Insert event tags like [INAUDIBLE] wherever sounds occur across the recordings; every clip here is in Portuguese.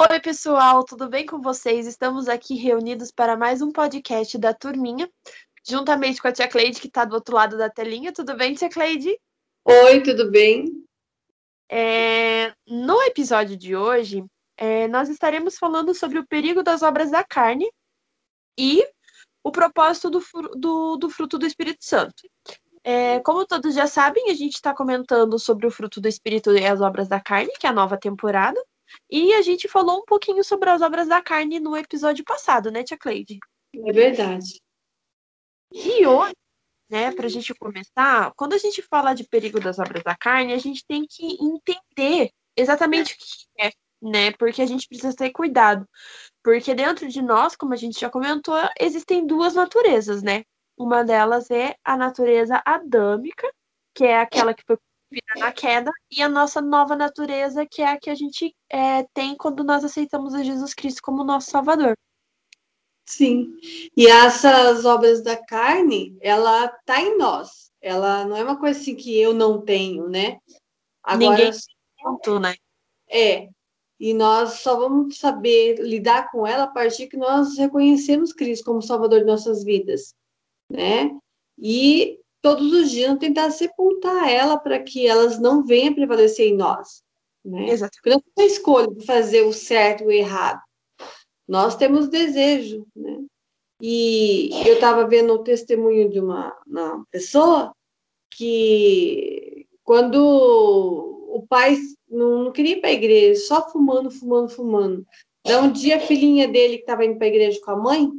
Oi, pessoal, tudo bem com vocês? Estamos aqui reunidos para mais um podcast da Turminha, juntamente com a tia Cleide, que está do outro lado da telinha. Tudo bem, tia Cleide? Oi, tudo bem? É, no episódio de hoje, é, nós estaremos falando sobre o perigo das obras da carne e o propósito do, do, do fruto do Espírito Santo. É, como todos já sabem, a gente está comentando sobre o fruto do Espírito e as obras da carne, que é a nova temporada. E a gente falou um pouquinho sobre as obras da carne no episódio passado, né, Tia Cleide? É verdade. E hoje, né, para a gente começar, quando a gente fala de perigo das obras da carne, a gente tem que entender exatamente o que é, né? Porque a gente precisa ter cuidado. Porque dentro de nós, como a gente já comentou, existem duas naturezas, né? Uma delas é a natureza adâmica, que é aquela que foi vida na queda, e a nossa nova natureza, que é a que a gente é, tem quando nós aceitamos a Jesus Cristo como nosso Salvador. Sim. E essas obras da carne, ela tá em nós. Ela não é uma coisa assim que eu não tenho, né? Agora, Ninguém né? É. E nós só vamos saber lidar com ela a partir que nós reconhecemos Cristo como Salvador de nossas vidas, né? E todos os dias tentar sepultar ela para que elas não venham prevalecer em nós. Né? Exato. Porque não é escolha de fazer o certo ou o errado. Nós temos desejo, né? E eu estava vendo o testemunho de uma, uma pessoa que quando o pai não, não queria ir para a igreja, só fumando, fumando, fumando. Então, um dia a filhinha dele que estava indo para a igreja com a mãe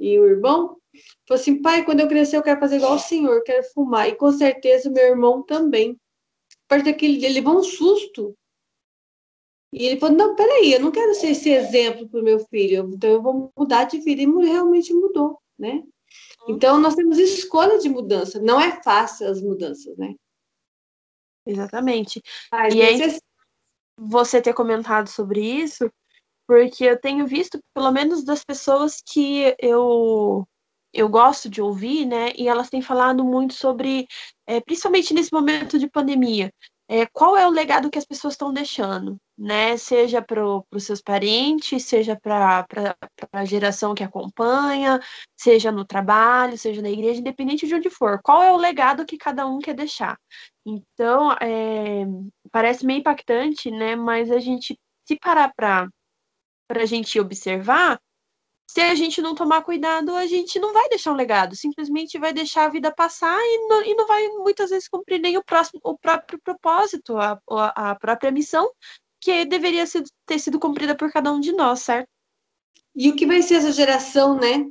e o irmão, Falou assim, pai, quando eu crescer eu quero fazer igual o senhor, quero fumar. E com certeza meu irmão também. A partir daquele dia, ele levou um susto. E ele falou, não, peraí, eu não quero ser esse exemplo para o meu filho, então eu vou mudar de vida. E realmente mudou, né? Então, nós temos escolha de mudança. Não é fácil as mudanças, né? Exatamente. E aí, você ter comentado sobre isso, porque eu tenho visto, pelo menos das pessoas que eu eu gosto de ouvir, né? E elas têm falado muito sobre, é, principalmente nesse momento de pandemia, é, qual é o legado que as pessoas estão deixando, né? Seja para os seus parentes, seja para a geração que acompanha, seja no trabalho, seja na igreja, independente de onde for. Qual é o legado que cada um quer deixar? Então, é, parece meio impactante, né? Mas a gente, se parar para a gente observar, se a gente não tomar cuidado, a gente não vai deixar um legado, simplesmente vai deixar a vida passar e não, e não vai muitas vezes cumprir nem o, próximo, o próprio propósito, a, a própria missão que deveria ser, ter sido cumprida por cada um de nós, certo? E o que vai ser essa geração, né?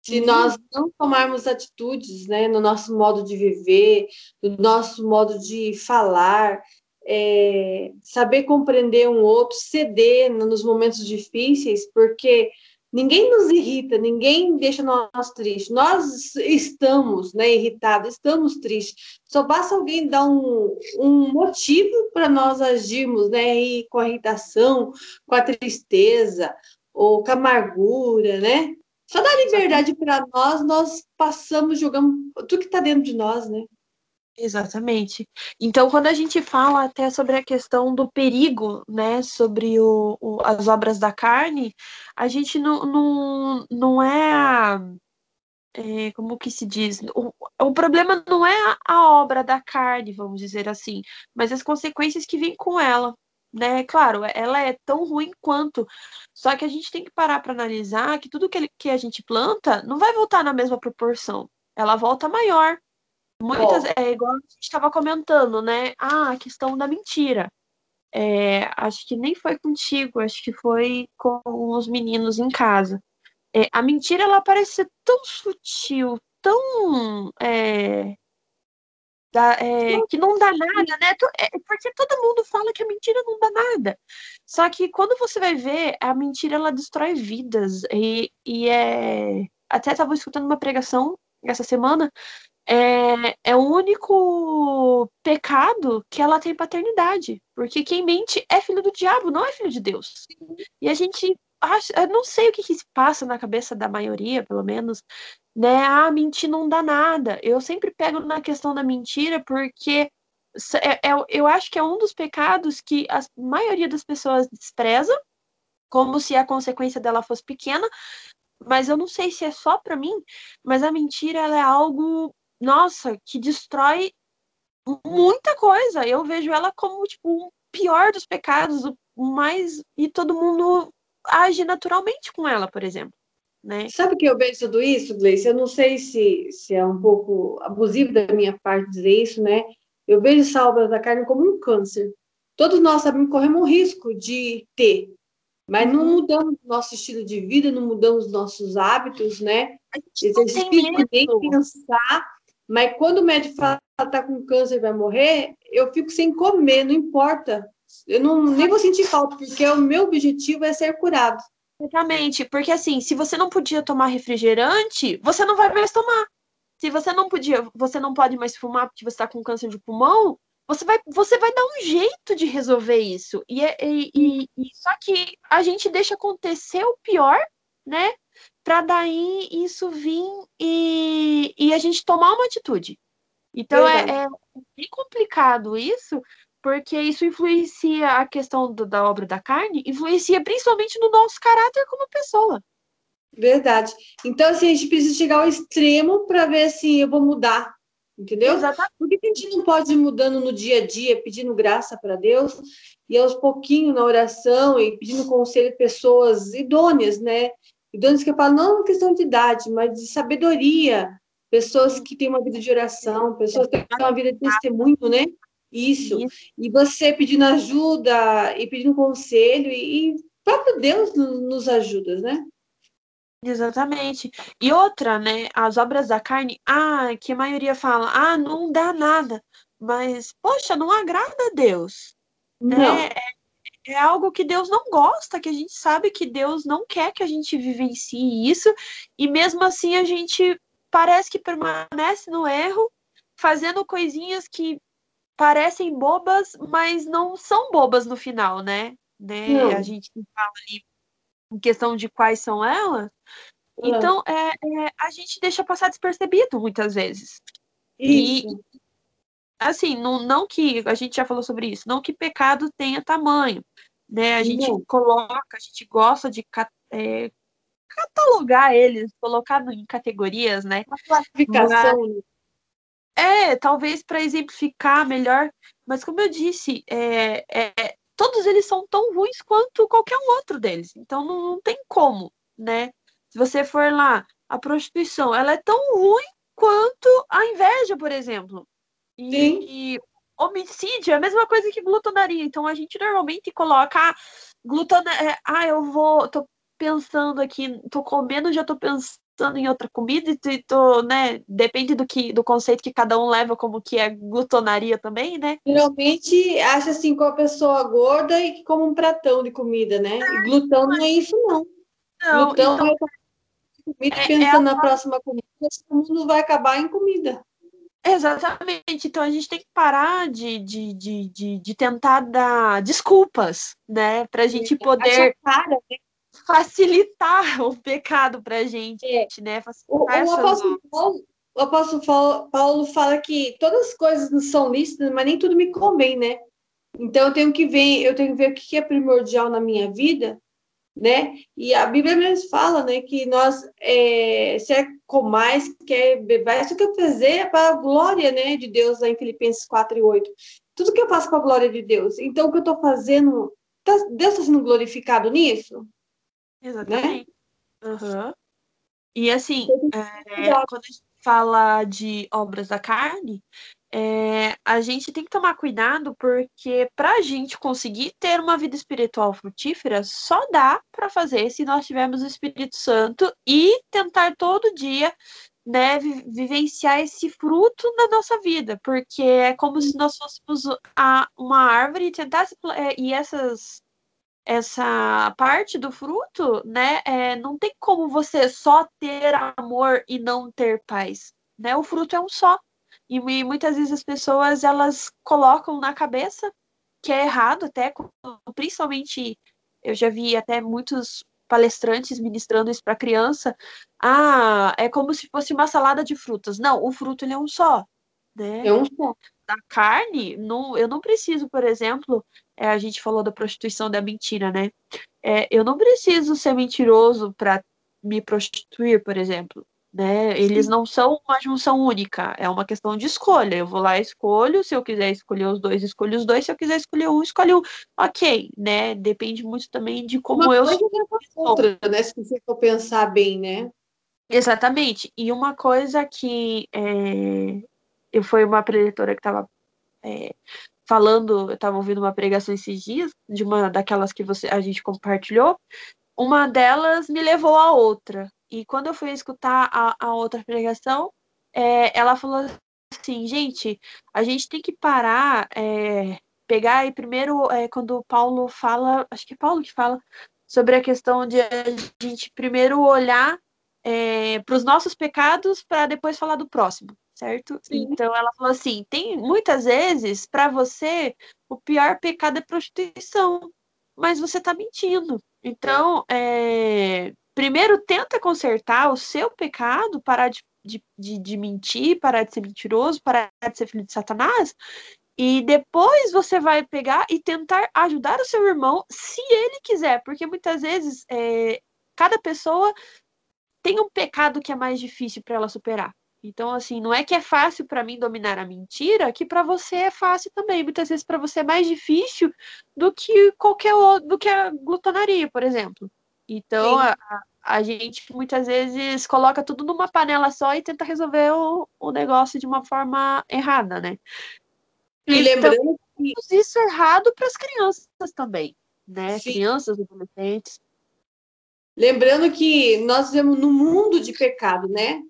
Se uhum. nós não tomarmos atitudes né, no nosso modo de viver, no nosso modo de falar, é, saber compreender um outro, ceder nos momentos difíceis, porque Ninguém nos irrita, ninguém deixa nós tristes. Nós estamos né, irritados, estamos tristes. Só basta alguém dar um, um motivo para nós agirmos né, e com a irritação, com a tristeza, ou com a amargura, né? Só dá liberdade para nós, nós passamos, jogamos tudo que está dentro de nós, né? Exatamente. Então, quando a gente fala até sobre a questão do perigo, né, sobre o, o as obras da carne, a gente não, não, não é, é, como que se diz, o, o problema não é a, a obra da carne, vamos dizer assim, mas as consequências que vêm com ela, né? Claro, ela é tão ruim quanto. Só que a gente tem que parar para analisar que tudo que, que a gente planta não vai voltar na mesma proporção. Ela volta maior. Muitas, é igual a gente estava comentando, né? Ah, a questão da mentira. É, acho que nem foi contigo, acho que foi com os meninos em casa. É, a mentira, ela parece ser tão sutil, tão. É, da, é, que não dá nada, né? É, porque todo mundo fala que a mentira não dá nada. Só que quando você vai ver, a mentira ela destrói vidas. E, e é. Até estava escutando uma pregação essa semana é, é o único pecado que ela tem paternidade. Porque quem mente é filho do diabo, não é filho de Deus. E a gente acha, eu não sei o que, que se passa na cabeça da maioria, pelo menos, né? Ah, mentir não dá nada. Eu sempre pego na questão da mentira porque é, é, eu acho que é um dos pecados que a maioria das pessoas despreza como se a consequência dela fosse pequena, mas eu não sei se é só para mim, mas a mentira é algo, nossa, que destrói muita coisa. Eu vejo ela como tipo o pior dos pecados, o mais e todo mundo age naturalmente com ela, por exemplo. Né? Sabe que eu vejo tudo isso, Gleice? Eu não sei se, se é um pouco abusivo da minha parte dizer isso, né? Eu vejo salvas da carne como um câncer. Todos nós sabemos que corremos um risco de ter, mas não uhum. mudamos nosso estilo de vida, não mudamos nossos hábitos, né? Exercício nem pensar. Mas quando o médico fala que está com câncer e vai morrer, eu fico sem comer, não importa. Eu não, nem vou sentir falta, porque o meu objetivo é ser curado. Exatamente, porque assim, se você não podia tomar refrigerante, você não vai mais tomar. Se você não podia, você não pode mais fumar porque você está com câncer de pulmão, você vai, você vai dar um jeito de resolver isso. E, é, e, e, e só que a gente deixa acontecer o pior, né? Para daí isso vir e, e a gente tomar uma atitude. Então é, é, bem complicado isso, porque isso influencia a questão do, da obra da carne, influencia principalmente no nosso caráter como pessoa. Verdade. Então, assim, a gente precisa chegar ao extremo para ver assim, eu vou mudar, entendeu? Exatamente. Por que a gente não pode ir mudando no dia a dia, pedindo graça para Deus, e aos pouquinhos na oração, e pedindo conselho de pessoas idôneas, né? Idôneas que eu falo, não uma questão de idade, mas de sabedoria, pessoas que têm uma vida de oração, pessoas que têm uma vida de testemunho, né? Isso. Isso. E você pedindo ajuda e pedindo conselho, e, e próprio Deus nos ajuda, né? Exatamente. E outra, né? As obras da carne, ah, que a maioria fala, ah, não dá nada. Mas, poxa, não agrada a Deus. Não. É, é, é algo que Deus não gosta, que a gente sabe que Deus não quer que a gente vivencie isso, e mesmo assim a gente parece que permanece no erro, fazendo coisinhas que parecem bobas, mas não são bobas no final, né? né? A gente fala ali em questão de quais são elas. Então, é, é, a gente deixa passar despercebido muitas vezes. Isso. E, assim, não, não que a gente já falou sobre isso, não que pecado tenha tamanho, né? A gente não. coloca, a gente gosta de é, catalogar eles, colocar em categorias, né? Uma classificação. Mas, é, talvez para exemplificar melhor, mas como eu disse, é, é, todos eles são tão ruins quanto qualquer um outro deles. Então não, não tem como, né? Se você for lá, a prostituição, ela é tão ruim quanto a inveja, por exemplo. E, Sim. e homicídio é a mesma coisa que glutonaria. Então a gente normalmente coloca ah, glutona, é, ah, eu vou, tô pensando aqui, tô comendo, já tô pensando em outra comida e tô, né, depende do que do conceito que cada um leva como que é glutonaria também, né? Geralmente acha assim com a pessoa gorda e que come um pratão de comida, né? E glutão não é isso não. não glutão então, é comida é, pensando é na próxima comida, o mundo vai acabar em comida. Exatamente. Então a gente tem que parar de, de, de, de, de tentar dar desculpas, né? Pra gente poder. Cara, né? facilitar [LAUGHS] o pecado para a gente, é. né? O, o, apóstolo Paulo, o apóstolo Paulo fala que todas as coisas não são lícitas, mas nem tudo me convém, né? Então eu tenho que ver, eu tenho que ver o que é primordial na minha vida, né? E a Bíblia mesmo fala, né, que nós é, se é comais, quer beber, isso que eu fazer é para a glória, né, de Deus, lá em Filipenses 4 e 8. Tudo que eu faço para a glória de Deus. Então o que eu estou fazendo, tá, Deus está sendo glorificado nisso? Exatamente. Né? Uhum. E assim, é, quando a gente fala de obras da carne, é, a gente tem que tomar cuidado porque para a gente conseguir ter uma vida espiritual frutífera, só dá para fazer se nós tivermos o Espírito Santo e tentar todo dia né, vivenciar esse fruto na nossa vida, porque é como se nós fôssemos a, uma árvore e tentasse é, e essas essa parte do fruto, né? É, não tem como você só ter amor e não ter paz, né? O fruto é um só. E, e muitas vezes as pessoas elas colocam na cabeça que é errado, até principalmente eu já vi até muitos palestrantes ministrando isso para criança. Ah, é como se fosse uma salada de frutas. Não, o fruto ele é um só, né? É um só. Da carne, não, eu não preciso, por exemplo, é, a gente falou da prostituição da mentira, né? é, eu não preciso ser mentiroso para me prostituir, por exemplo. Né? Eles não são uma junção única, é uma questão de escolha. Eu vou lá escolho, se eu quiser escolher os dois, escolho os dois, se eu quiser escolher um, escolho um. Ok, né? Depende muito também de como uma eu sou. Outra, né? Se você for pensar bem, né? Exatamente. E uma coisa que é, eu foi uma preletora que estava é, falando, eu estava ouvindo uma pregação esses dias, de uma daquelas que você, a gente compartilhou, uma delas me levou a outra. E quando eu fui escutar a, a outra pregação, é, ela falou assim, gente, a gente tem que parar, é, pegar aí primeiro, é, quando Paulo fala, acho que é Paulo que fala, sobre a questão de a gente primeiro olhar é, para os nossos pecados para depois falar do próximo, certo? Sim. Então ela falou assim: tem muitas vezes para você o pior pecado é prostituição, mas você está mentindo. Então, é, primeiro tenta consertar o seu pecado, parar de, de, de, de mentir, parar de ser mentiroso, parar de ser filho de Satanás, e depois você vai pegar e tentar ajudar o seu irmão, se ele quiser, porque muitas vezes é, cada pessoa tem um pecado que é mais difícil para ela superar. Então, assim, não é que é fácil para mim dominar a mentira, que para você é fácil também. Muitas vezes para você é mais difícil do que qualquer outro, do que a glutonaria, por exemplo. Então, a, a, gente muitas vezes coloca tudo numa panela só e tenta resolver o, o negócio de uma forma errada, né? E então, lembrando que... isso errado para as crianças também, né? Sim. Crianças, adolescentes. Lembrando que nós vivemos num mundo de pecado, né?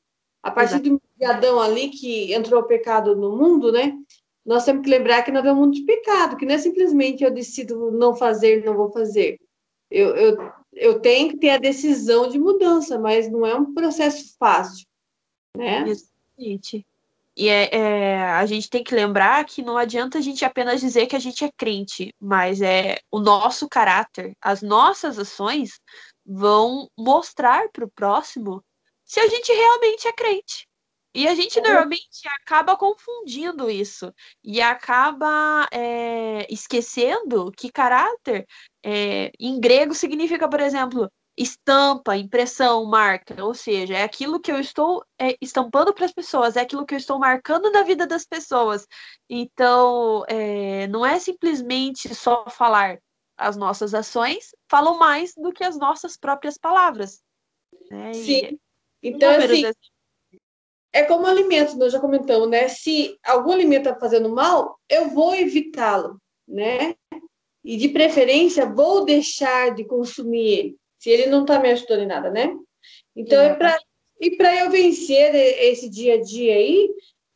A partir Exato. de Adão ali, que entrou o pecado no mundo, né? Nós temos que lembrar que nós vivemos um mundo de pecado, que não é simplesmente eu decido não fazer, não vou fazer. Eu, eu, eu tenho que ter a decisão de mudança, mas não é um processo fácil, né? Exatamente. E é, é, a gente tem que lembrar que não adianta a gente apenas dizer que a gente é crente, mas é o nosso caráter, as nossas ações vão mostrar para o próximo se a gente realmente é crente. E a gente normalmente acaba confundindo isso e acaba é, esquecendo que caráter é, em grego significa, por exemplo, estampa, impressão, marca, ou seja, é aquilo que eu estou é, estampando para as pessoas, é aquilo que eu estou marcando na vida das pessoas. Então, é, não é simplesmente só falar, as nossas ações falam mais do que as nossas próprias palavras. Né? Sim. Então, assim, é como alimento, nós já comentamos, né? Se algum alimento está fazendo mal, eu vou evitá-lo, né? E de preferência, vou deixar de consumir ele, se ele não está me ajudando em nada, né? Então, é pra, e para eu vencer esse dia a dia aí,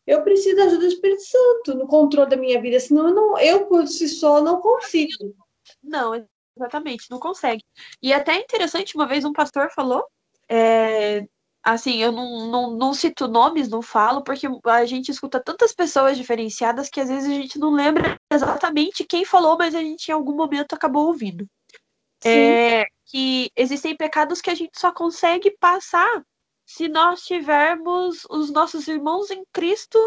eu preciso da ajuda do Espírito Santo no controle da minha vida, senão eu, não, eu por si só não consigo. Não, exatamente, não consegue. E até interessante, uma vez um pastor falou, é, assim, eu não, não, não cito nomes, não falo, porque a gente escuta tantas pessoas diferenciadas que às vezes a gente não lembra exatamente quem falou, mas a gente em algum momento acabou ouvindo. É, que existem pecados que a gente só consegue passar se nós tivermos os nossos irmãos em Cristo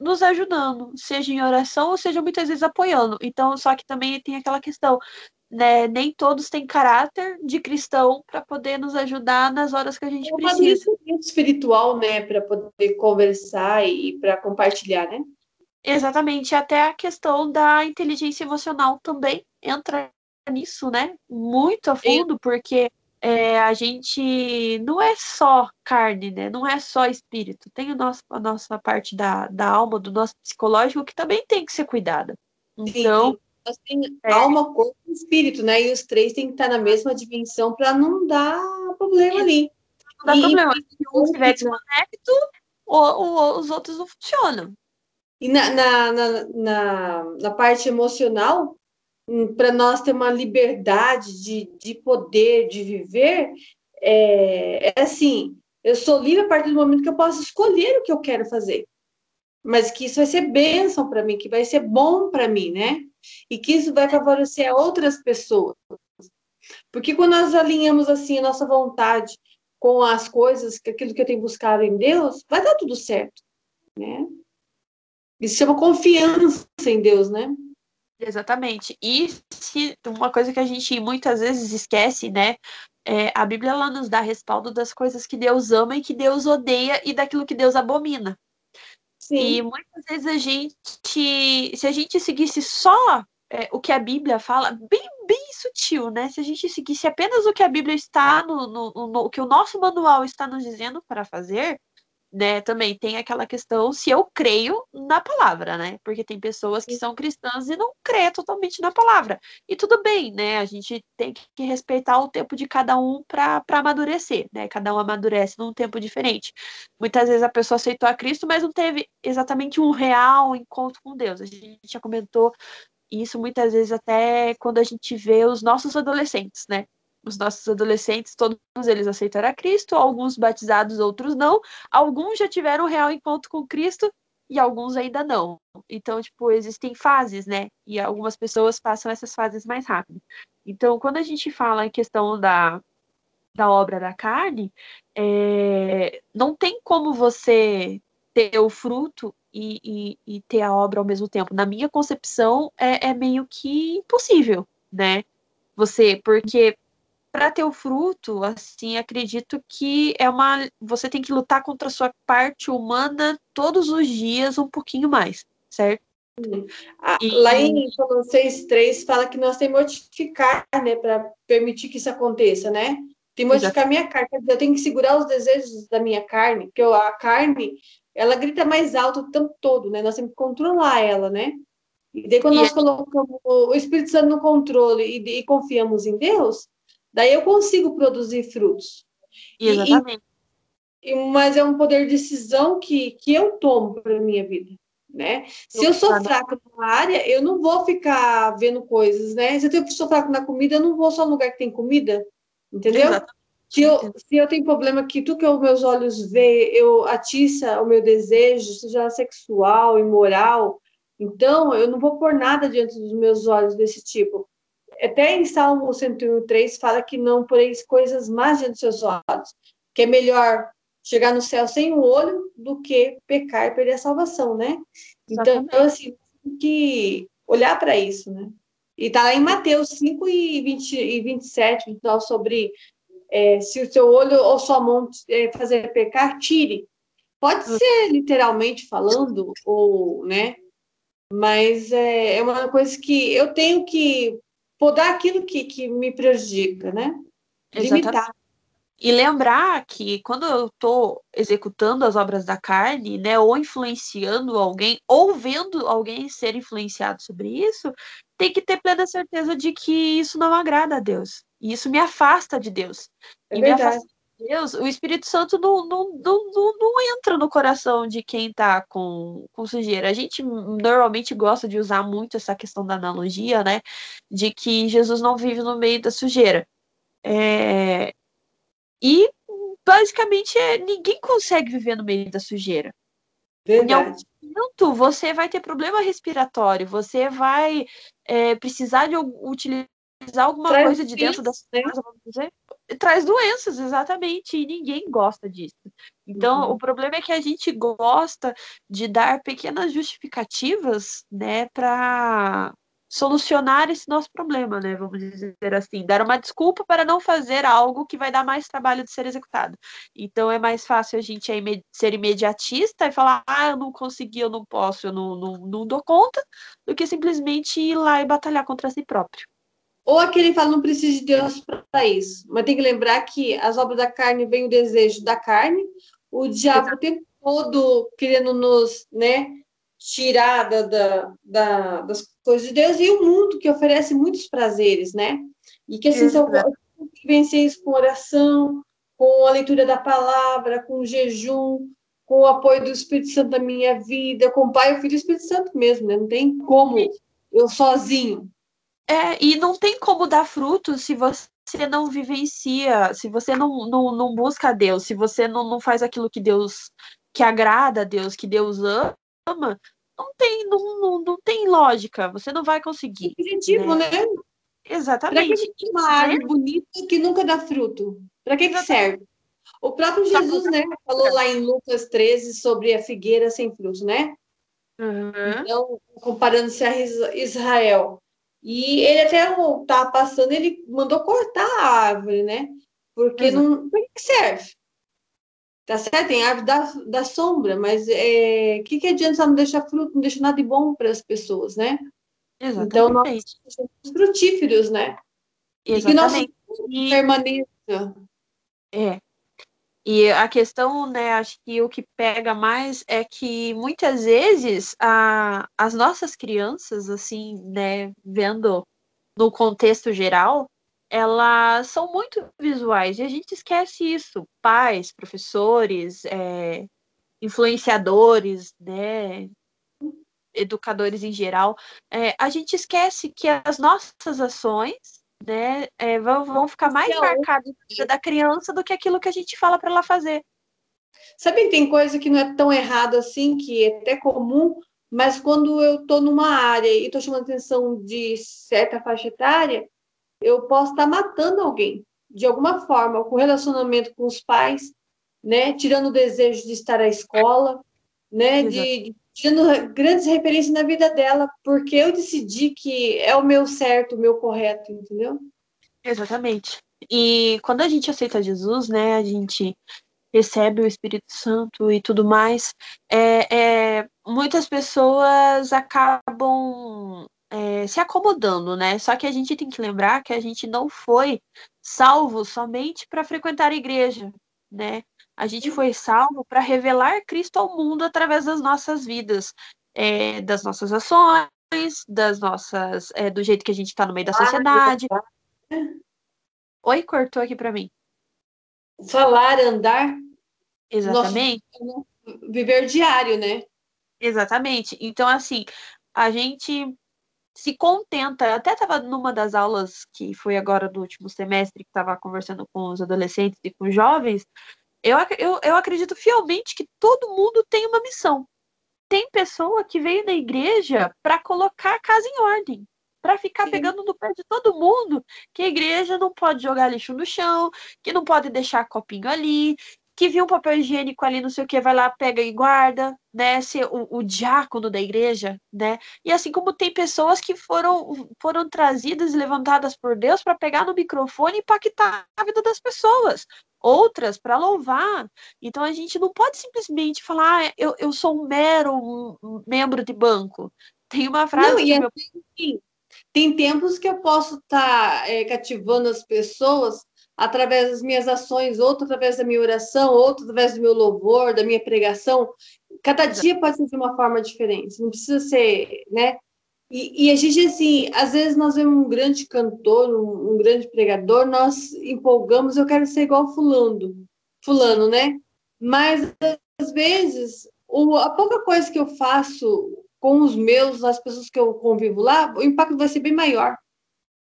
nos ajudando, seja em oração ou seja muitas vezes apoiando. Então, só que também tem aquela questão, né? Nem todos têm caráter de cristão para poder nos ajudar nas horas que a gente é precisa. espiritual, né, para poder conversar e para compartilhar, né? Exatamente, até a questão da inteligência emocional também entra nisso, né? Muito a fundo, Sim. porque é, a gente não é só carne, né? Não é só espírito. Tem o nosso, a nossa parte da, da alma, do nosso psicológico, que também tem que ser cuidada. Então. Sim, Assim, é... alma, corpo e espírito, né? E os três têm que estar na mesma dimensão para não dar problema ali. Não dá e, problema. Se um estiver desconecto, os outros não funcionam. E na, na, na, na, na parte emocional, para nós ter uma liberdade de, de poder, de viver, é, é assim, eu sou livre a partir do momento que eu posso escolher o que eu quero fazer. Mas que isso vai ser bênção para mim, que vai ser bom para mim, né? E que isso vai favorecer outras pessoas. Porque quando nós alinhamos assim a nossa vontade com as coisas, aquilo que eu tenho buscado em Deus, vai dar tudo certo, né? Isso chama confiança em Deus, né? Exatamente. E se uma coisa que a gente muitas vezes esquece, né? É, a Bíblia ela nos dá respaldo das coisas que Deus ama e que Deus odeia e daquilo que Deus abomina. Sim. E muitas vezes a gente, se a gente seguisse só é, o que a Bíblia fala, bem, bem sutil, né? Se a gente seguisse apenas o que a Bíblia está no, no, no o que o nosso manual está nos dizendo para fazer, né, também tem aquela questão se eu creio na palavra, né? Porque tem pessoas que são cristãs e não crê totalmente na palavra. E tudo bem, né? A gente tem que respeitar o tempo de cada um para amadurecer, né? Cada um amadurece num tempo diferente. Muitas vezes a pessoa aceitou a Cristo, mas não teve exatamente um real encontro com Deus. A gente já comentou isso muitas vezes até quando a gente vê os nossos adolescentes, né? Os nossos adolescentes, todos eles aceitaram a Cristo, alguns batizados, outros não. Alguns já tiveram um real encontro com Cristo e alguns ainda não. Então, tipo, existem fases, né? E algumas pessoas passam essas fases mais rápido. Então, quando a gente fala em questão da, da obra da carne, é, não tem como você ter o fruto e, e, e, ter a obra ao mesmo tempo. Na minha concepção, é, é meio que impossível, né? Você, porque para ter o fruto, assim, acredito que é uma. Você tem que lutar contra a sua parte humana todos os dias um pouquinho mais, certo? Ah, e... Lá em Colossenses 3 fala que nós temos que mortificar, né, para permitir que isso aconteça, né? Tem que mortificar a minha carne, eu tenho que segurar os desejos da minha carne, porque a carne, ela grita mais alto o tempo todo, né? Nós temos que controlar ela, né? E daí quando e nós é... colocamos o Espírito Santo no controle e, e confiamos em Deus, Daí eu consigo produzir frutos. Exatamente. E, mas é um poder de decisão que, que eu tomo para a minha vida. Né? Se eu sou fraca numa área, eu não vou ficar vendo coisas, né? Se eu sou fraco na comida, eu não vou só no lugar que tem comida, entendeu? Se eu, se eu tenho problema que tudo que os meus olhos vê, eu atiça o meu desejo, seja sexual, imoral, então eu não vou pôr nada diante dos meus olhos desse tipo até em Salmo 103 fala que não poreis coisas más diante dos seus olhos, que é melhor chegar no céu sem um olho do que pecar e perder a salvação, né? Então, então assim, tem que olhar para isso, né? E está lá em Mateus 5 e, 20, e 27, 29, sobre é, se o seu olho ou sua mão é, fazer pecar, tire. Pode hum. ser literalmente falando, ou, né? Mas é, é uma coisa que eu tenho que podar aquilo que, que me prejudica, né? Limitar. E lembrar que quando eu estou executando as obras da carne, né, ou influenciando alguém, ou vendo alguém ser influenciado sobre isso, tem que ter plena certeza de que isso não agrada a Deus. E isso me afasta de Deus. É e verdade. me afasta Deus, o Espírito Santo não, não, não, não, não entra no coração de quem está com, com sujeira. A gente normalmente gosta de usar muito essa questão da analogia, né? De que Jesus não vive no meio da sujeira. É... E basicamente é, ninguém consegue viver no meio da sujeira. Verdade. Em algum você vai ter problema respiratório, você vai é, precisar de utilizar alguma coisa de dentro da sua casa, vamos dizer traz doenças, exatamente, e ninguém gosta disso. Então, uhum. o problema é que a gente gosta de dar pequenas justificativas, né, para solucionar esse nosso problema, né, vamos dizer assim, dar uma desculpa para não fazer algo que vai dar mais trabalho de ser executado. Então, é mais fácil a gente ser imediatista e falar, ah, eu não consegui, eu não posso, eu não, não, não dou conta, do que simplesmente ir lá e batalhar contra si próprio. Ou aquele fala, não precisa de Deus para isso. Mas tem que lembrar que as obras da carne vem o desejo da carne, o diabo Exato. o tempo todo querendo nos né, tirar da, da, da, das coisas de Deus, e o mundo que oferece muitos prazeres, né? E que assim, são, vencer isso com oração, com a leitura da palavra, com o jejum, com o apoio do Espírito Santo na minha vida, com o Pai, o Filho e o Espírito Santo mesmo, né? Não tem como eu sozinho. É, e não tem como dar fruto se você não vivencia, se você não, não, não busca a Deus, se você não, não faz aquilo que Deus, que agrada a Deus, que Deus ama, não tem, não, não, não tem lógica, você não vai conseguir. Objetivo, né? né? Exatamente. Uma árvore bonita que nunca dá fruto? Para que, que serve? O próprio Jesus, né, falou lá em Lucas 13 sobre a figueira sem fruto, né? Uhum. Então, comparando-se a Israel. E ele até estava passando, ele mandou cortar a árvore, né? Porque Exato. não. Para que serve? Tá certo? Tem árvore da, da sombra, mas o é, que, que adianta não deixar fruto, não deixa nada de bom para as pessoas, né? Exatamente. Então, nós somos frutíferos, né? Exatamente. E que nosso permaneça. É. E a questão, né, acho que o que pega mais é que muitas vezes a, as nossas crianças, assim, né, vendo no contexto geral, elas são muito visuais e a gente esquece isso. Pais, professores, é, influenciadores, né, educadores em geral, é, a gente esquece que as nossas ações né, é, vão, vão ficar mais é marcados da criança do que aquilo que a gente fala para ela fazer. Sabe, tem coisa que não é tão errado assim, que é até comum, mas quando eu estou numa área e estou chamando atenção de certa faixa etária, eu posso estar tá matando alguém, de alguma forma, com relacionamento com os pais, né, tirando o desejo de estar à escola, né, de, tirando grandes referências na vida dela, porque eu decidi que é o meu certo, o meu correto, entendeu? Exatamente. E quando a gente aceita Jesus, né, a gente recebe o Espírito Santo e tudo mais, é, é muitas pessoas acabam é, se acomodando, né? Só que a gente tem que lembrar que a gente não foi salvo somente para frequentar a igreja, né? A gente foi salvo para revelar Cristo ao mundo através das nossas vidas, é, das nossas ações, das nossas, é, do jeito que a gente está no meio da sociedade. Oi, cortou aqui para mim. Falar, andar. Exatamente. Nosso, viver diário, né? Exatamente. Então, assim, a gente se contenta. Eu até estava numa das aulas que foi agora do último semestre, que estava conversando com os adolescentes e com os jovens, eu, eu, eu acredito fielmente que todo mundo tem uma missão. Tem pessoa que veio na igreja para colocar a casa em ordem, para ficar Sim. pegando no pé de todo mundo, que a igreja não pode jogar lixo no chão, que não pode deixar copinho ali, que viu um papel higiênico ali, não sei o que, vai lá, pega e guarda, né? Ser o, o diácono da igreja, né? E assim como tem pessoas que foram, foram trazidas e levantadas por Deus para pegar no microfone e impactar a vida das pessoas outras para louvar. Então a gente não pode simplesmente falar, ah, eu, eu sou um mero membro de banco. Tem uma frase. Não, e é meu... assim, tem tempos que eu posso estar tá, é, cativando as pessoas através das minhas ações, outro através da minha oração, outro através do meu louvor, da minha pregação. Cada dia pode ser de uma forma diferente, não precisa ser, né? E, e, a gente, assim, às vezes nós vemos um grande cantor, um, um, grande pregador, nós empolgamos, eu quero ser igual fulano, fulano, né? Mas, às vezes, o, a pouca coisa que eu faço com os meus, as pessoas que eu convivo lá, o impacto vai ser bem maior.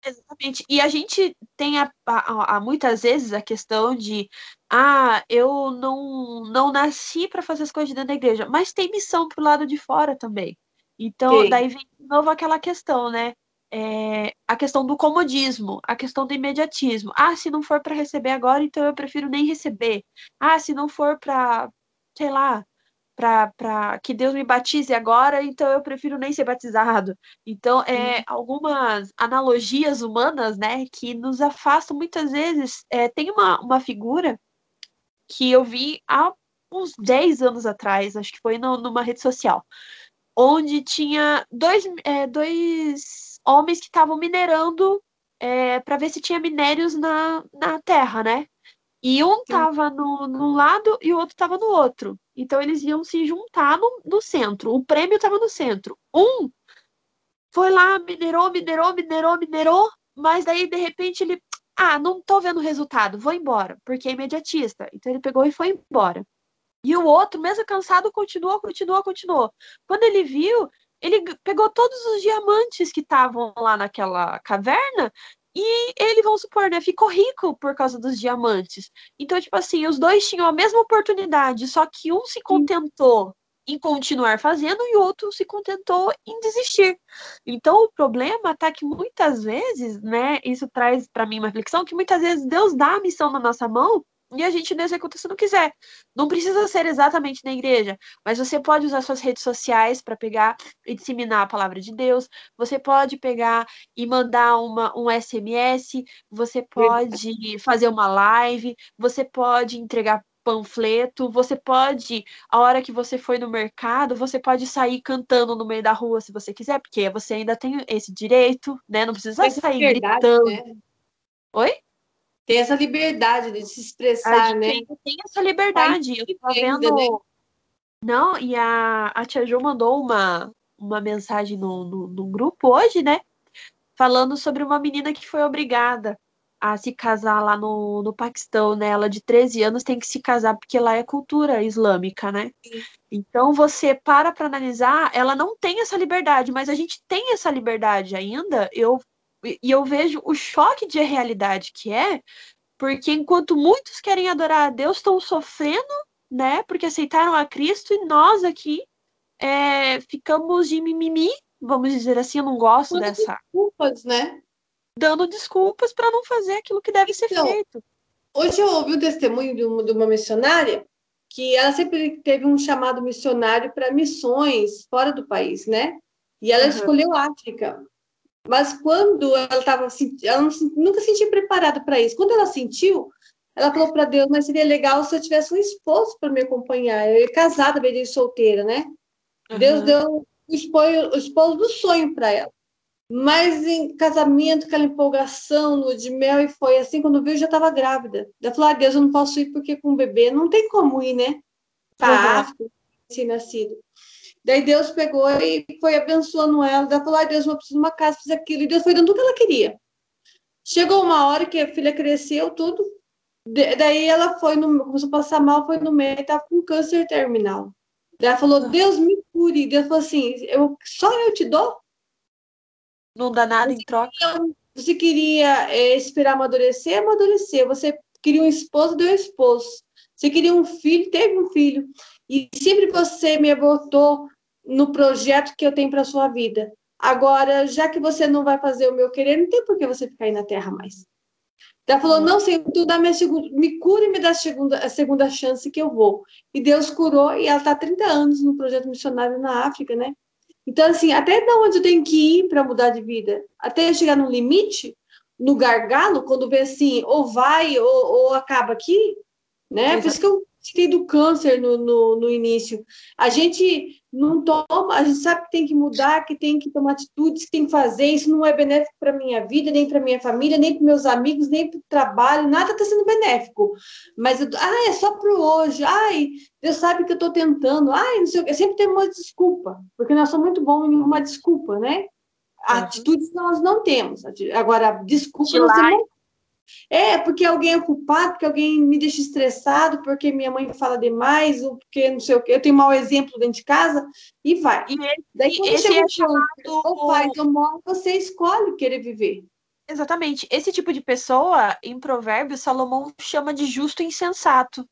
Exatamente. E a gente tem a, a, a, muitas vezes a questão de ah, eu não, não nasci para fazer as coisas dentro da igreja, mas tem missão pro lado de fora também. Então, Sim. daí vem de novo aquela questão, né? É, a questão do comodismo, a questão do imediatismo. Ah, se não for para receber agora, então eu prefiro nem receber. Ah, se não for para, sei lá, para que Deus me batize agora, então eu prefiro nem ser batizado. Então, é, algumas analogias humanas, né, que nos afastam muitas vezes. É, tem uma, uma figura que eu vi há uns 10 anos atrás, acho que foi no, numa rede social, onde tinha dois, é, dois homens que estavam minerando é, para ver se tinha minérios na, na terra, né? E um estava no, no lado e o outro estava no outro. Então eles iam se juntar no, no centro. O prêmio estava no centro. Um foi lá, minerou, minerou, minerou, minerou, mas daí de repente ele. Ah, não tô vendo o resultado, vou embora, porque é imediatista. Então ele pegou e foi embora. E o outro, mesmo cansado, continuou, continuou, continuou. Quando ele viu, ele pegou todos os diamantes que estavam lá naquela caverna e ele, vamos supor, né, ficou rico por causa dos diamantes. Então, tipo assim, os dois tinham a mesma oportunidade, só que um se contentou em continuar fazendo e o outro se contentou em desistir. Então, o problema tá que muitas vezes, né, isso traz para mim uma reflexão que muitas vezes Deus dá a missão na nossa mão e a gente não executa se não quiser. Não precisa ser exatamente na igreja, mas você pode usar suas redes sociais para pegar e disseminar a palavra de Deus. Você pode pegar e mandar uma, um SMS. Você pode fazer uma live. Você pode entregar panfleto, você pode, a hora que você foi no mercado, você pode sair cantando no meio da rua se você quiser, porque você ainda tem esse direito, né? Não precisa sair gritando. Né? Oi? Tem essa liberdade de se expressar, né? Tem, tem, essa liberdade. Eu tô vendo. Né? Não, e a, a Tia Jo mandou uma, uma mensagem no, no, no grupo hoje, né? Falando sobre uma menina que foi obrigada a se casar lá no, no Paquistão, né? Ela de 13 anos tem que se casar porque lá é cultura islâmica, né? Sim. Então você para para analisar, ela não tem essa liberdade, mas a gente tem essa liberdade ainda. Eu e eu vejo o choque de realidade que é, porque enquanto muitos querem adorar a Deus, estão sofrendo, né? Porque aceitaram a Cristo e nós aqui é, ficamos de mimimi, vamos dizer assim, eu não gosto dessa. Desculpas, né? dando desculpas para não fazer aquilo que deve então, ser feito. Hoje eu ouvi o testemunho de uma, de uma missionária que ela sempre teve um chamado missionário para missões fora do país, né? E ela uhum. escolheu África. Mas quando ela estava, ela nunca se sentia preparada para isso. Quando ela sentiu, ela falou para Deus: Mas seria legal se eu tivesse um esposo para me acompanhar. Eu ia casada, bem solteira, né? Uhum. Deus deu o esposo, do sonho para ela. Mas em casamento, aquela empolgação, no de mel, e foi assim, quando viu, já estava grávida. Ela falou, ah, Deus, eu não posso ir porque com o bebê não tem como ir, né? Para uhum. assim, nascido. Daí Deus pegou e foi abençoando ela. Ela falou, ah, Deus, eu preciso de uma casa, fiz aquilo. E Deus foi dando tudo que ela queria. Chegou uma hora que a filha cresceu, tudo. Daí ela foi, no, começou a passar mal, foi no médico, estava com câncer terminal. Daí ela falou, Deus me cure. Deus falou assim, eu, só eu te dou? Não dá nada em troca. Você queria é, esperar amadurecer, amadurecer. Você queria um esposo, deu um esposo. Você queria um filho, teve um filho. E sempre você me botou no projeto que eu tenho para sua vida. Agora, já que você não vai fazer o meu querer, não tem por que você ficar aí na terra mais. Ela falou: Não, Senhor, tu dá minha segunda, me cura e me dá a segunda, a segunda chance que eu vou. E Deus curou, e ela está há 30 anos no projeto missionário na África, né? Então, assim, até de onde eu tenho que ir para mudar de vida? Até chegar no limite, no gargalo, quando vê assim, ou vai ou, ou acaba aqui, né? Por isso que eu citei do câncer no, no, no, início. A gente não toma, a gente sabe que tem que mudar, que tem que tomar atitudes, que tem que fazer. Isso não é benéfico para minha vida, nem para minha família, nem para meus amigos, nem para o trabalho. Nada está sendo benéfico. Mas, eu, ah, é só para hoje. Ai, Deus sabe que eu estou tentando. Ai, não sei o que. Sempre tem uma desculpa, porque nós somos muito bons em uma desculpa, né? Atitudes nós não temos. Agora, desculpa nós temos é, porque alguém é culpado, porque alguém me deixa estressado, porque minha mãe fala demais, ou porque não sei o quê, eu tenho mau exemplo dentro de casa, e vai. E Daí quando chega é chamado... ou faz ou morre, você escolhe querer viver. Exatamente. Esse tipo de pessoa, em Provérbios, Salomão chama de justo insensato.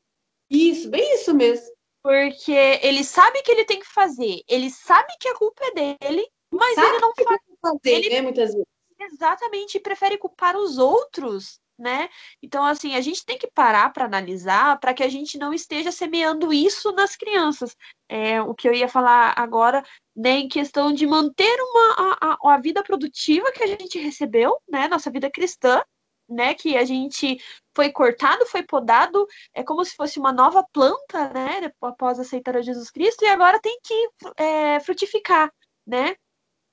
Isso, bem isso mesmo. Porque ele sabe que ele tem que fazer, ele sabe que a culpa é dele, mas sabe ele não faz. Fazer, ele... né, muitas vezes. Exatamente, prefere culpar os outros né? Então, assim, a gente tem que parar para analisar para que a gente não esteja semeando isso nas crianças. É, o que eu ia falar agora, né, em questão de manter uma, a, a vida produtiva que a gente recebeu, né, nossa vida cristã, né, que a gente foi cortado, foi podado, é como se fosse uma nova planta, né, após aceitar a Jesus Cristo, e agora tem que é, frutificar, né?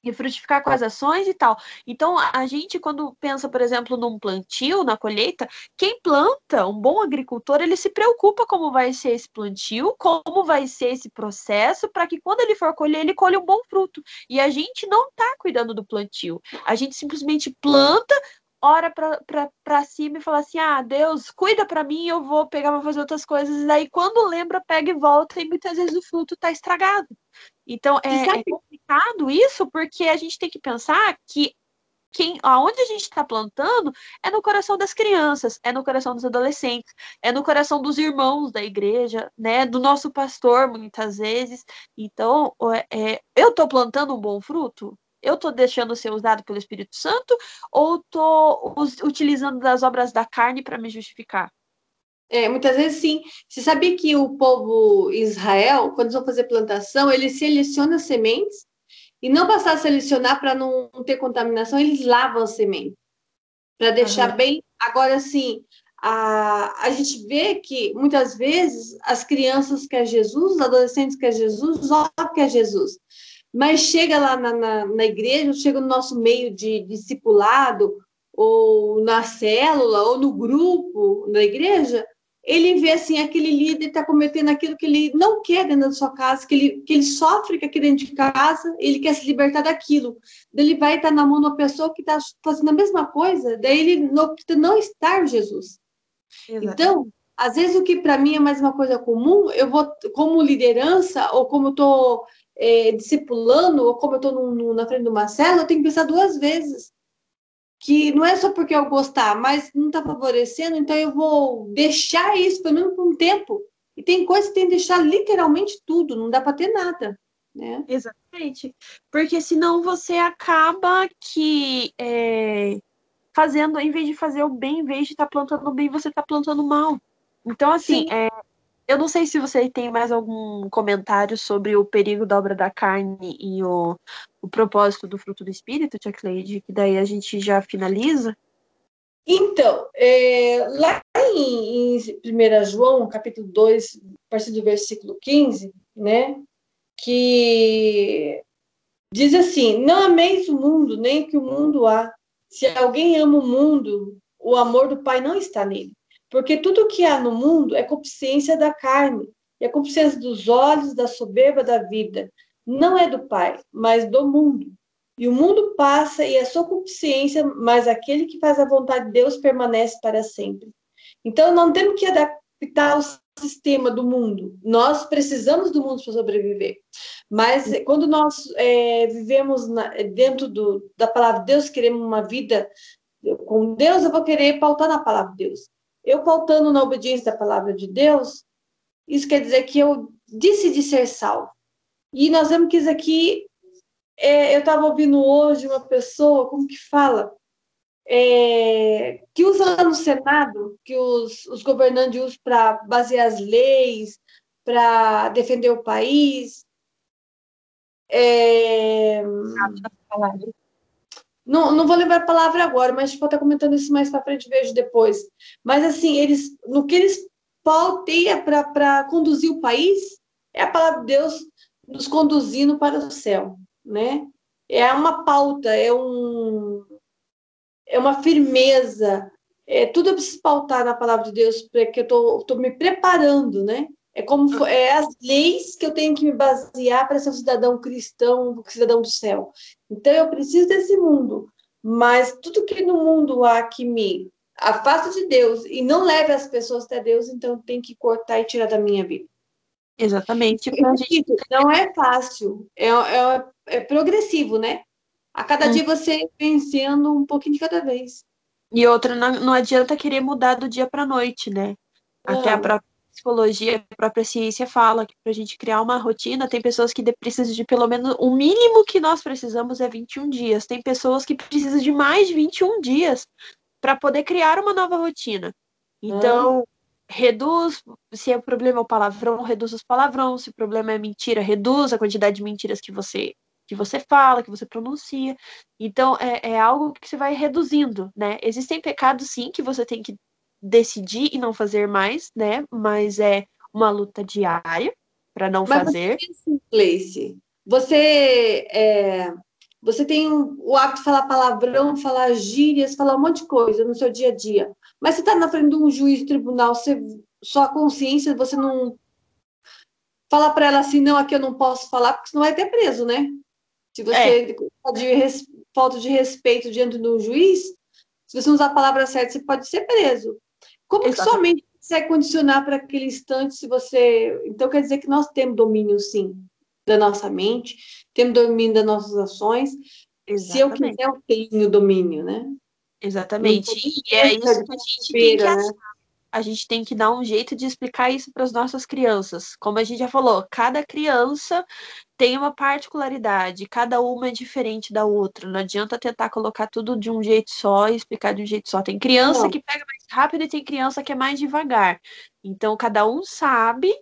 E frutificar com as ações e tal. Então, a gente, quando pensa, por exemplo, num plantio, na colheita, quem planta, um bom agricultor, ele se preocupa como vai ser esse plantio, como vai ser esse processo, para que quando ele for colher, ele colhe um bom fruto. E a gente não está cuidando do plantio. A gente simplesmente planta, ora para cima e fala assim: ah, Deus, cuida para mim, eu vou pegar para fazer outras coisas. E daí, quando lembra, pega e volta, e muitas vezes o fruto está estragado. Então, é, é, complicado isso, porque a gente tem que pensar que quem, aonde a gente está plantando é no coração das crianças, é no coração dos adolescentes, é no coração dos irmãos da igreja, né, do nosso pastor, muitas vezes. Então, é, eu estou plantando um bom fruto? eu estou deixando ser usado pelo Espírito Santo ou estou utilizando das obras da carne para me justificar? É, muitas vezes sim. Você sabia que o povo Israel, quando eles vão fazer plantação, eles selecionam sementes e não passar a selecionar para não ter contaminação, eles lavam as sementes para deixar uhum. bem. Agora, sim, a, a gente vê que muitas vezes as crianças querem Jesus, os adolescentes querem Jesus, os jovens querem Jesus. Mas chega lá na, na, na igreja, chega no nosso meio de discipulado, ou na célula, ou no grupo, na igreja, ele vê assim aquele líder está cometendo aquilo que ele não quer dentro da sua casa, que ele, que ele sofre aqui dentro de casa, ele quer se libertar daquilo. Ele vai estar na mão de uma pessoa que está fazendo a mesma coisa, daí ele não, não estar Jesus. Exatamente. Então, às vezes o que para mim é mais uma coisa comum, eu vou, como liderança, ou como eu estou é, discipulando, ou como eu estou na frente do Marcelo, eu tenho que pensar duas vezes que não é só porque eu gostar, mas não está favorecendo, então eu vou deixar isso pelo menos por um tempo. E tem coisa que tem que deixar literalmente tudo, não dá para ter nada. Né? Exatamente. Porque senão você acaba que é, fazendo, em vez de fazer o bem, em vez de estar tá plantando o bem, você está plantando mal. Então, assim, é, eu não sei se você tem mais algum comentário sobre o perigo da obra da carne e o, o propósito do fruto do espírito, Tia Cleide, que daí a gente já finaliza. Então, é, lá em, em 1 João, capítulo 2, a partir do versículo 15, né, que diz assim: Não ameis o mundo, nem que o mundo há. Se alguém ama o mundo, o amor do Pai não está nele. Porque tudo o que há no mundo é concupiscência da carne, e a concupiscência dos olhos, da soberba da vida. Não é do Pai, mas do mundo. E o mundo passa e a sua concupiscência, mas aquele que faz a vontade de Deus permanece para sempre. Então, não temos que adaptar o sistema do mundo. Nós precisamos do mundo para sobreviver. Mas quando nós é, vivemos na, dentro do, da palavra de Deus, queremos uma vida com Deus, eu vou querer pautar na palavra de Deus. Eu faltando na obediência da palavra de Deus, isso quer dizer que eu decidi ser salvo. E nós vemos que isso aqui, é, eu estava ouvindo hoje uma pessoa, como que fala? É, que usa no Senado, que os, os governantes usam para basear as leis, para defender o país. É, não, não vou lembrar a palavra agora, mas pode estar comentando isso mais para frente, vejo depois. Mas, assim, eles, no que eles pauteia para conduzir o país, é a palavra de Deus nos conduzindo para o céu, né? É uma pauta, é um é uma firmeza, é tudo eu preciso pautar na palavra de Deus, porque eu estou me preparando, né? É como é as leis que eu tenho que me basear para ser um cidadão cristão, um cidadão do céu. Então eu preciso desse mundo, mas tudo que no mundo há que me afasta de Deus e não leve as pessoas até Deus, então tenho que cortar e tirar da minha vida. Exatamente. Gente... Não é fácil, é, é, é, progressivo, né? A cada hum. dia você vencendo um pouquinho de cada vez. E outra, não, não adianta querer mudar do dia para noite, né? Até a própria psicologia, a própria ciência fala que para a gente criar uma rotina, tem pessoas que precisam de pelo menos o mínimo que nós precisamos é 21 dias. Tem pessoas que precisam de mais de 21 dias para poder criar uma nova rotina. Então, reduz, se o problema é o palavrão, reduz os palavrões, se o problema é mentira, reduz a quantidade de mentiras que você que você fala, que você pronuncia. Então, é, é algo que você vai reduzindo, né? Existem pecados, sim, que você tem que decidir e não fazer mais, né? Mas é uma luta diária para não Mas fazer. Gleice, você é, você tem o hábito de falar palavrão, falar gírias, falar um monte de coisa no seu dia a dia. Mas você está na frente de um juiz tribunal, você, sua consciência, você não fala para ela assim, não, aqui eu não posso falar, porque senão vai ter preso, né? Se você é. de res, falta de respeito diante do juiz, se você usar a palavra certa, você pode ser preso. Como Exatamente. que sua mente consegue condicionar para aquele instante se você. Então, quer dizer que nós temos domínio, sim, da nossa mente, temos domínio das nossas ações. Exatamente. Se eu quiser, eu tenho domínio, né? Exatamente. E é isso que a gente tem que né? A gente tem que dar um jeito de explicar isso para as nossas crianças. Como a gente já falou, cada criança tem uma particularidade, cada uma é diferente da outra. Não adianta tentar colocar tudo de um jeito só e explicar de um jeito só. Tem criança Não. que pega mais rápido e tem criança que é mais devagar. Então, cada um sabe,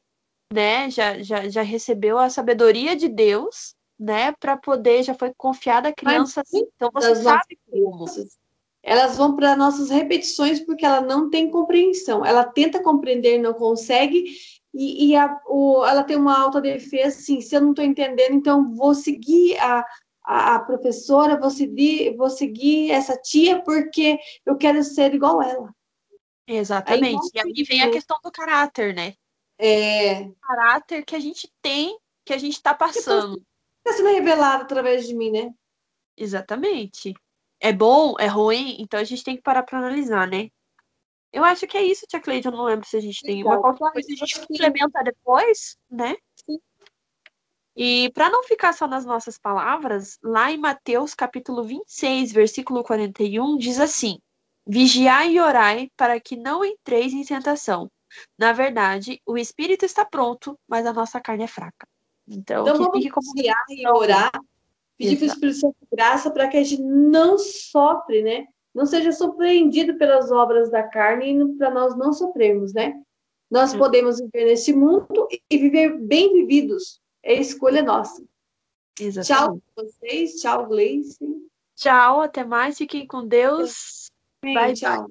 né? Já, já, já recebeu a sabedoria de Deus, né? Para poder, já foi confiada a criança assim. Então, você sabe como elas vão para nossas repetições porque ela não tem compreensão. Ela tenta compreender, não consegue, e, e a, o, ela tem uma autodefesa, assim, se eu não estou entendendo, então vou seguir a, a, a, professora, vou seguir, vou seguir essa tia porque eu quero ser igual ela. Exatamente. Aí, e aí vem a questão do caráter, né? É. O caráter que a gente tem, que a gente está passando. Está sendo revelado através de mim, né? Exatamente é bom, é ruim, então a gente tem que parar para analisar, né? Eu acho que é isso, Tia Cleide. Eu não lembro se a gente tem uma qualquer coisa a gente complementa depois, né? Sim. E para não ficar só nas nossas palavras, lá em Mateus capítulo 26, versículo 41, diz assim: Vigiai e orai para que não entreis em tentação. Na verdade, o espírito está pronto, mas a nossa carne é fraca. Então, então vamos fique como vigiar e orar Pedir para o Espírito Santo graça para que a gente não sofre, né? Não seja surpreendido pelas obras da carne e para nós não sofrermos, né? Nós Sim. podemos viver nesse mundo e viver bem vividos. É escolha nossa. Exatamente. Tchau vocês, tchau, Gleice. Tchau, até mais, fiquem com Deus. Bye, tchau.